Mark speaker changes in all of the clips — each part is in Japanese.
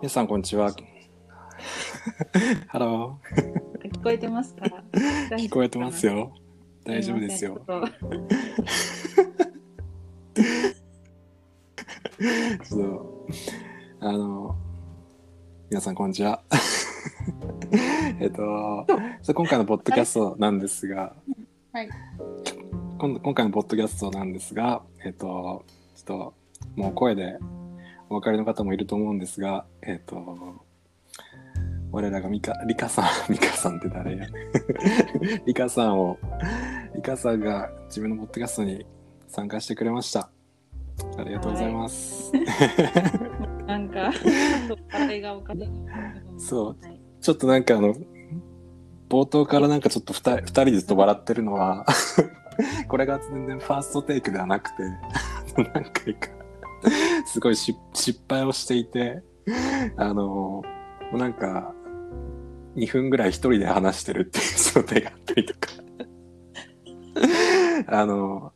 Speaker 1: 皆さん、こんにちは。ハロ
Speaker 2: 聞こえてますか
Speaker 1: ー。聞こえてますよ。大丈夫ですよ。。ちょっと、あの、皆さん、こんにちは。えっと、今回のポッドキャストなんですが、
Speaker 2: はい。
Speaker 1: 今度今回のポッドキャストなんですが、えっと、ちょっと、もう声でお分かりの方もいると思うんですが、えっと、我らがミカ、リカさん、ミカさんって誰や？リカさんを、リカさんが自分のポッドキャストに参加してくれました。ありがとうございます。
Speaker 2: なんか、あれがおかしい。
Speaker 1: そう
Speaker 2: はい。
Speaker 1: ちょっとなんかあの、冒頭からなんかちょっと二人二人でずっと笑ってるのは、これが全然ファーストテイクではなくて、何回か、すごいし失敗をしていて、あの、なんか、2分ぐらい一人で話してるっていう状態があったりとか、あの、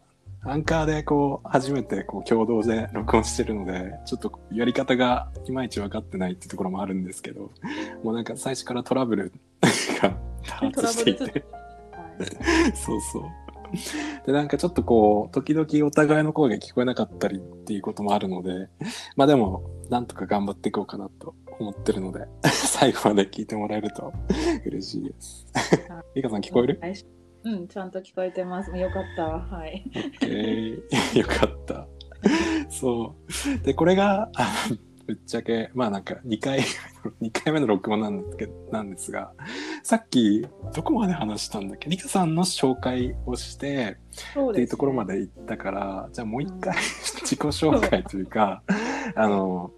Speaker 1: アンカーでこう、初めてこう共同で録音してるので、ちょっとやり方がいまいち分かってないってところもあるんですけど、もうなんか最初からトラブルが多発していて、そうそう。で、なんかちょっとこう、時々お互いの声が聞こえなかったりっていうこともあるので、まあでも、なんとか頑張っていこうかなと思ってるので、最後まで聞いてもらえると嬉しいです。リカさん聞こえる？
Speaker 2: はいうん、ちゃんと聞こえてます。よかった。はい。
Speaker 1: ?OK。よかった。そう。で、これが、ぶっちゃけ、まあなんか2回目の、2回目の録音なんですけど、なんですが、さっき、どこまで話したんだっけ？リカさんの紹介をして、
Speaker 2: そう
Speaker 1: っていうところまで行ったから、じゃあもう一回自己紹介というか、あの、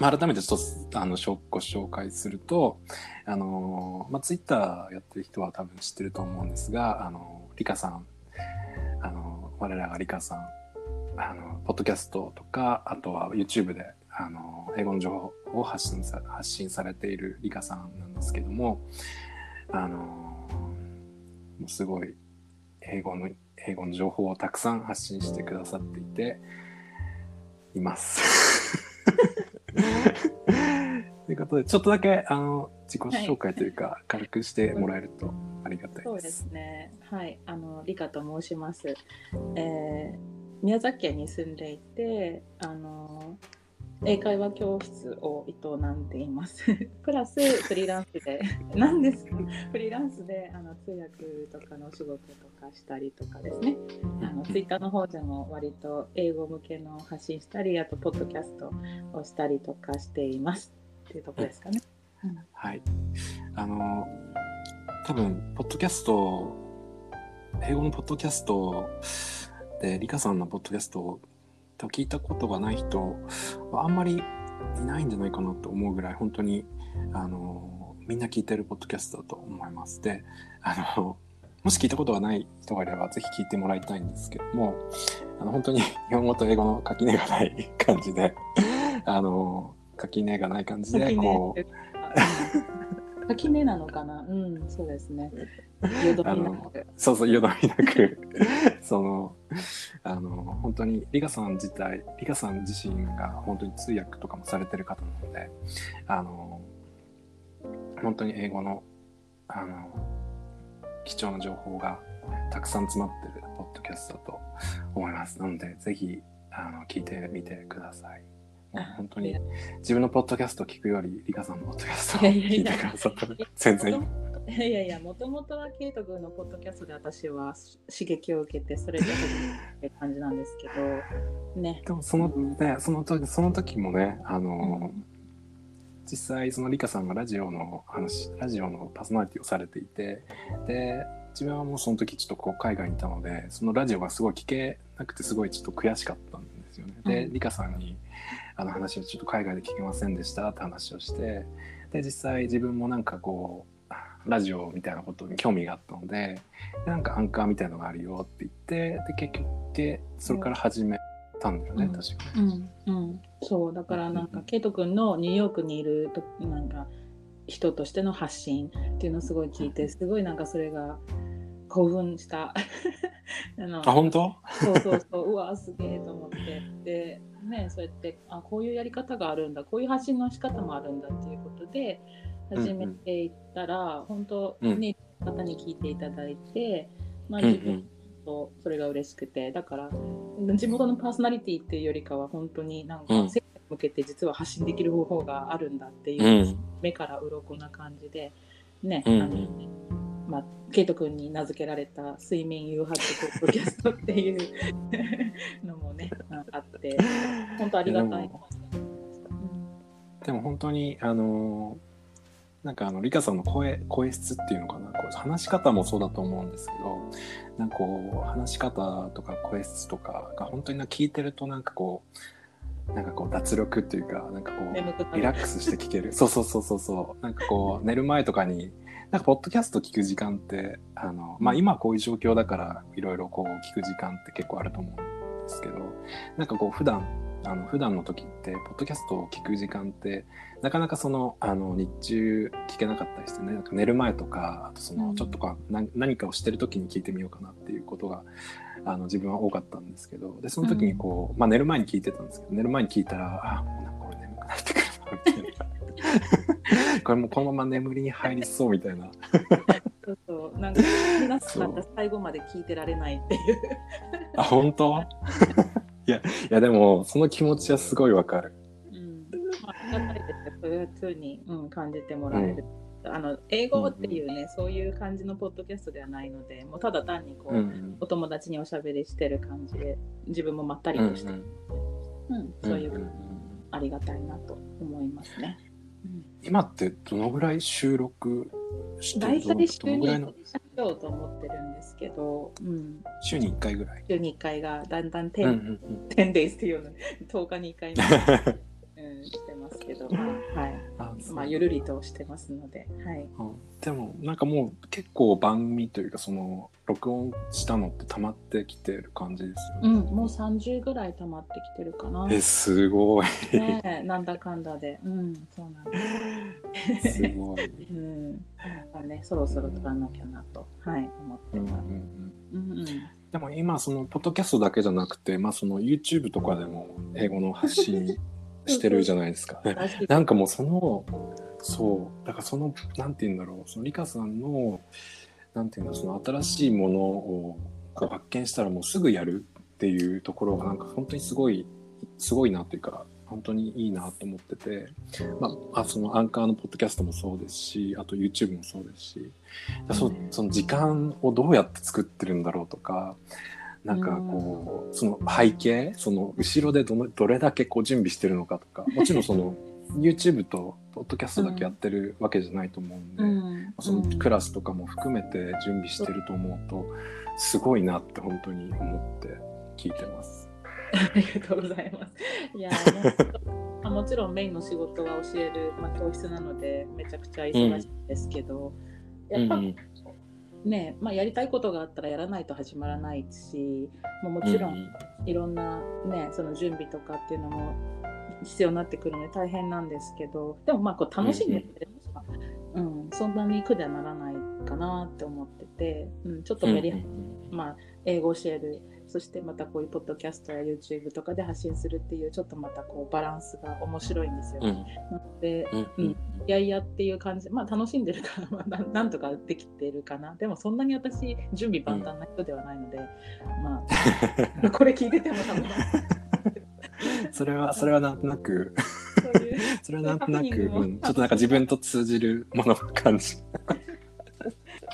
Speaker 1: まあ、改めてちょっとあのご紹介すると、あの、まあ、ツイッターやってる人は多分知ってると思うんですが、あの、リカさん、あの、我らがリカさん、あの、ポッドキャストとか、あとは YouTube で、あの、英語の情報を発信さ発信されているリカさんなんですけども、あの、すごい英語の英語の情報をたくさん発信してくださっていています。ということでちょっとだけあの自己紹介というか、軽くしてもらえるとありがたいで。
Speaker 2: そうですすね。はい。あの、リカと申します。えー宮崎県に住んでいて、あの、英会話教室を営んでいます。プラスフリーランスで、何ですかフリーランスであの通訳とかのお仕事とかしたりとかですね。あのツイッターの方でも割と英語向けの発信したり、あとポッドキャストをしたりとかしています。っていうところですかね。
Speaker 1: はい。あの多分ポッドキャスト英語のポッドキャストでリカさんのポッドキャストを聞いたことがない人はあんまりいないんじゃないかなと思うぐらい本当にあのみんな聞いてるポッドキャストだと思います。であのもし聞いたことがない人がいればぜひ聞いてもらいたいんですけどもあの本当に日本語と英語の垣根がない感じであの垣根がない感じでこう
Speaker 2: 垣根なのかな？うん、そうですね。よどみなく。
Speaker 1: そうそう、よどみなく、その、あの、本当に、リカさん自体、リカさん自身が本当に通訳とかもされてる方なので、あの、本当に英語の、あの、貴重な情報がたくさん詰まってるポッドキャストだと思います。なので、ぜひ、あの、聞いてみてください。本当に。自分のポッドキャストを聞くより、リカさんのポッドキャストを聞いてくださったら全然。い
Speaker 2: やいやいや、もともとはケイト君のポッドキャストで私は刺激を受けて、それで始めた感じなんですけど、ね。
Speaker 1: でもそのね、その時、その時もね、あの、
Speaker 2: うん。
Speaker 1: 実際そのリカさんがラジオの話、ラジオのパーソナリティをされていて、で、自分はもうその時ちょっとこう海外にいたので、そのラジオがすごい聞けなくてすごいちょっと悔しかったんですよね。で、
Speaker 2: うん。
Speaker 1: リカさんにあの話をちょっと海外で聞けませんでしたって話をして、で、実際自分もなんかこう、ラジオみたいなことに興味があったので、でなんかアンカーみたいのがあるよって言って、で、結局、でそれから始めたんだよね、
Speaker 2: うん。
Speaker 1: 確か
Speaker 2: う
Speaker 1: に。
Speaker 2: ん、うん、そう、だからなんか、ケイト君のニューヨークにいるとなんか人としての発信っていうのをすごい聞いて、すごいなんかそれが興奮した。あの
Speaker 1: あ本当？
Speaker 2: そうそうそう、うわ、すげえと思って。で、ね、そうやって、あ、こういうやり方があるんだ、こういう発信の仕方もあるんだっていうことで、始めていったら、本当
Speaker 1: うん
Speaker 2: ね、方に聞いていただいて、まあ、
Speaker 1: うんう
Speaker 2: 自分
Speaker 1: ん
Speaker 2: とそれが嬉しくて、だから、地元のパーソナリティっていうよりかは、本当になんか、
Speaker 1: うん。
Speaker 2: 向けて実は発信できる方法があるんだっていう、
Speaker 1: うん。
Speaker 2: 目から鱗な感じで、ね、
Speaker 1: うん。
Speaker 2: あの、まあ、ケイト君に名付けられた睡眠誘発ポッドキャストっていう のもね、あって、本当ありがたい。
Speaker 1: でも本当にあのなんかあのリカさんの声声質っていうのかな？こう話し方もそうだと思うんですけどなんかこう話し方とか声質とかが本当になんか聞いてるとなんかこうなんかこう脱力っていうかなんかこうリラックスして聞ける。そうそうそうそうそう。なんかこう寝る前とかになんかポッドキャスト聞く時間ってあのまあ今はこういう状況だからいろいろこう聞く時間って結構あると思うんですけどなんかこう普段あの普段の時ってポッドキャストを聞く時間ってなかなかそのあの日中聞けなかったりしてねなんか寝る前とかあとその
Speaker 2: うん。
Speaker 1: ちょっとか、な何かをしてる時に聞いてみようかなっていうことがあの自分は多かったんですけどでその時にこう、まあ、寝る前に聞いてたんですけど寝る前に聞いたらあもうなんか俺眠くなってくるなみたいな これもうこのまま眠りに入りそうみたいな。
Speaker 2: そうそう、なんか、皆さんが最後まで聞いてられないっていう。
Speaker 1: あ本当？いやいやでもその気持ちはすごいわかる。
Speaker 2: うん、まあ、ありがたいですよそういうふうに、うん、感じてもらえる。あの英語っていうね、そういう感じのポッドキャストではないので、もうただ単にこう、
Speaker 1: うん
Speaker 2: お友達におしゃべりしてる感じで、自分もまったり
Speaker 1: うん
Speaker 2: として、
Speaker 1: う
Speaker 2: うん。
Speaker 1: ん
Speaker 2: そういう、
Speaker 1: んん。
Speaker 2: ありがたいなと思いますね。うん。
Speaker 1: 今ってどのぐらい収録して
Speaker 2: 大
Speaker 1: るど
Speaker 2: 体週に
Speaker 1: どのぐらいの？
Speaker 2: しようと思ってるんですけど、うん、
Speaker 1: 週に1回ぐらい。
Speaker 2: 週に1回がだんだん
Speaker 1: うん
Speaker 2: 10,、
Speaker 1: うんうん。
Speaker 2: 10 days っていうの10日に1回 まあ、ゆるりとしてますので、はい、
Speaker 1: うんでもなんかもう結構番組というかその録音したのって溜まってきてる感じですよね。
Speaker 2: うん、もう30ぐらい溜まってきてるかな。
Speaker 1: えすごい。
Speaker 2: ねえ、なんだかんだで、うん、そうなんです。
Speaker 1: すごい。
Speaker 2: うん、まあね、そろそろ撮らなきゃなと、はい、思って
Speaker 1: うんうん
Speaker 2: ます。
Speaker 1: うん
Speaker 2: うんうん、
Speaker 1: でも今そのポッドキャストだけじゃなくて、まあ、その YouTube とかでも英語の発信してるじゃないですか。なんかもうそのそうだからそのなんて言うんだろう。そのリカさんのなんていうんだろう。その新しいものをこう発見したらもうすぐやるっていうところがなんか本当にすごいすごいなというか本当にいいなと思ってて、まあ、あそのアンカーのポッドキャストもそうですしあと YouTube もそうですし。その時間をどうやって作ってるんだろうとかなんかこうその背景その後ろでどのどれだけこう準備してるのかとかもちろんその YouTube とポッドキャストだけやってるわけじゃないと思うんで、
Speaker 2: うん、
Speaker 1: そのクラスとかも含めて準備してると思うとすごいなって本当に思って聞いてます。
Speaker 2: ありがとうございます。いや、もちろんメインの仕事は教える、まあ、教室なので、めちゃくちゃ忙しいですけど、やっぱ
Speaker 1: うん
Speaker 2: ね、まあ、やりたいことがあったらやらないと始まらないし、もうもちろんいろんな、ね、その準備とかっていうのも必要になってくるので大変なんですけど、でもまあこう楽しんでるれば、うん。そんなに苦ではならないかなって思ってて、うん、ちょっとメリハリまあ、英語を教えるそしてまたこういうポッドキャストや YouTube とかで発信するっていうちょっとまたこうバランスが面白いんですよ。
Speaker 1: うん。
Speaker 2: なので
Speaker 1: うん。うん。
Speaker 2: いやいやっていう感じ。まあ楽しんでるから、まあ、ななんとかできてるかな。でもそんなに私準備万端な人ではないので、まあ これ聞いてても多分
Speaker 1: それはそれはなんとなく。
Speaker 2: そ
Speaker 1: れはなんとなく、うん、ちょっとなんか自分と通じるものを感じ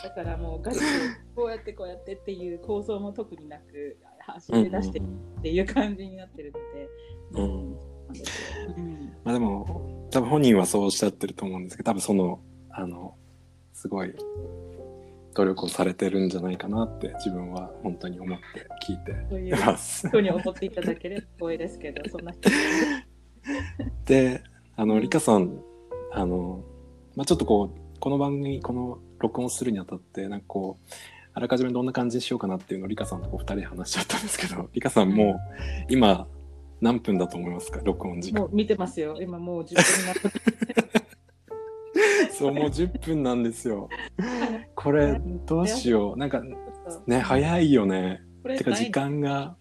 Speaker 2: だからもうガチでこうやってこうやってっていう構想も特になく走り出してっていう感じになってるので。
Speaker 1: うん
Speaker 2: うん
Speaker 1: まあでも多分本人はそうおっしゃってると思うんですけど多分そのあのすごい努力をされてるんじゃないかなって自分は本当に思って聞いて
Speaker 2: そういう
Speaker 1: ます。
Speaker 2: ふうに思っていただければ光栄ですけど、そんな人
Speaker 1: であのリカさんあの、まあ、ちょっとこうこの番組この録音するにあたってなんかこうあらかじめどんな感じにしようかなっていうのをリカさんとこう2人で話しちゃったんですけど リカさんもう今何分だと思いますか？録音時間。
Speaker 2: もう見てますよ。今もう10分になって
Speaker 1: そうもう10分なんですよ。これどうしよう？なんかね早いよね。てか時間が。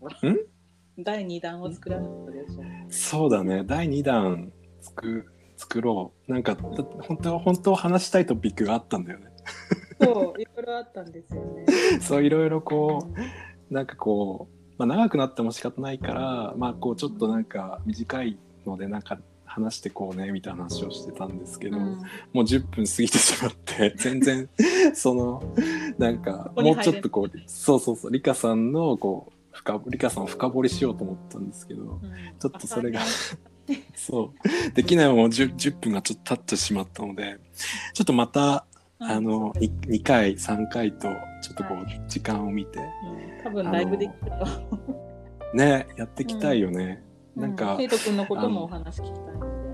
Speaker 2: 第2弾を作らなかったでしょ。
Speaker 1: そうだね。第2弾作作ろう。なんかだ本当は本当は話したいトピックがあったんだよね。
Speaker 2: そう、いろいろあったんですよね。
Speaker 1: そういろいろこうなんかこう、まあ、長くなっても仕方ないからまあこうちょっとなんか短いのでなんか話してこうねみたいな話をしてたんですけど、
Speaker 2: うん。
Speaker 1: もう10分過ぎてしまって 全然そのなんかもうちょっとこうそうそうそうリカさんのこう深リカさんを深掘りしようと思ったんですけど
Speaker 2: うん。
Speaker 1: ちょっとそれが そう。できないまま 10, 10分がちょっと経ってしまったのでちょっとまたあの
Speaker 2: うん
Speaker 1: 2, 回3回とちょっとこう時間を見て
Speaker 2: うん。多分ライブできると。
Speaker 1: ねやっていきたいよね。なんか
Speaker 2: ケイト君のこともお話聞きたいので。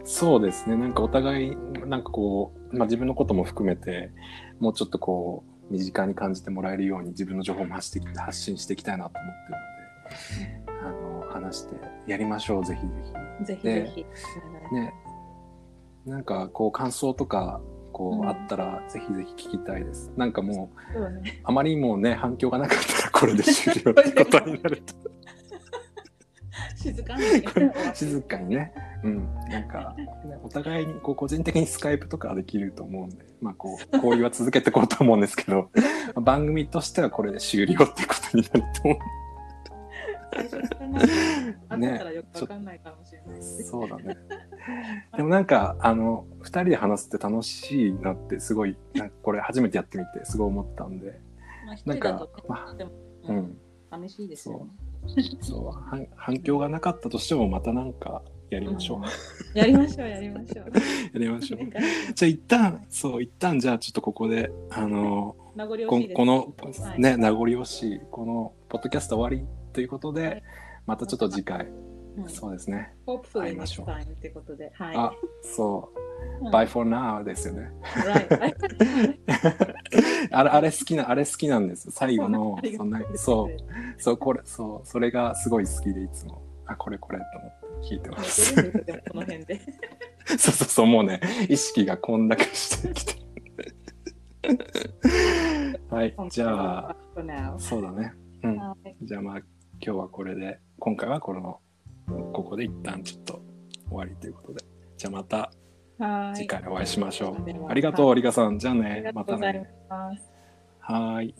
Speaker 2: うん。
Speaker 1: そうですね。なんかお互いなんかこう、まあ、自分のことも含めてもうちょっとこう身近に感じてもらえるように自分の情報も発して発信していきたいなと思ってるので話してやりましょうぜひぜ
Speaker 2: ぜひぜひ。
Speaker 1: ひねなんかこう感想とかこう、
Speaker 2: うん
Speaker 1: あったらぜひぜひ聞きたいです。なんかもう
Speaker 2: ね。
Speaker 1: あまりにもね反響がなかったらこれで終了 ってことになると。
Speaker 2: 静かに。
Speaker 1: 静かにね、うん、なんか、ねお互いにこう個人的にスカイプとかはできると思うんで、まあ、こう交流は続けていこうと思うんですけど まあ番組としてはこれで終了ってことになると思
Speaker 2: 最初か らね。後
Speaker 1: ね
Speaker 2: からよくわかんないかもしれないうです。
Speaker 1: そうだね でもなんかあの2人で話すって楽しいなってすごいなんかこれ初めてやってみてすごい思ったんで、
Speaker 2: まあ一
Speaker 1: なんかまあう
Speaker 2: うんん寂しいですよね。
Speaker 1: そう反反響がなかったとしてもまたなんかやりましょう、
Speaker 2: うんやりましょうやりましょう。
Speaker 1: やりましょう じゃあ一旦そう一旦じゃあちょっとここであの
Speaker 2: いです。
Speaker 1: この
Speaker 2: はい
Speaker 1: ね名残惜しいこのポッドキャスト終わりということで、
Speaker 2: はい。
Speaker 1: またちょっと次回、
Speaker 2: うん。
Speaker 1: そうですね。会いましょう。
Speaker 2: ってことで。はい。
Speaker 1: あそう、
Speaker 2: うん。
Speaker 1: Bye for now ですよね.あれあれ好きなあれ好きなんです最後のそんなそう。そうこれそう。それがすごい好きでいつも。あこれこれと思って聞いてま
Speaker 2: う
Speaker 1: す
Speaker 2: この辺で。
Speaker 1: そうそうそうもうね意識がこんだけしてきて はいじゃあそうだね。うん。
Speaker 2: はい。
Speaker 1: じゃあまあ今日はこれで今回はこのここで一旦ちょっと終わりということで。じゃあまた
Speaker 2: はい。
Speaker 1: 次回お会いしましょう、ありがとう
Speaker 2: はい
Speaker 1: リカさん。じゃあね。またね。はーい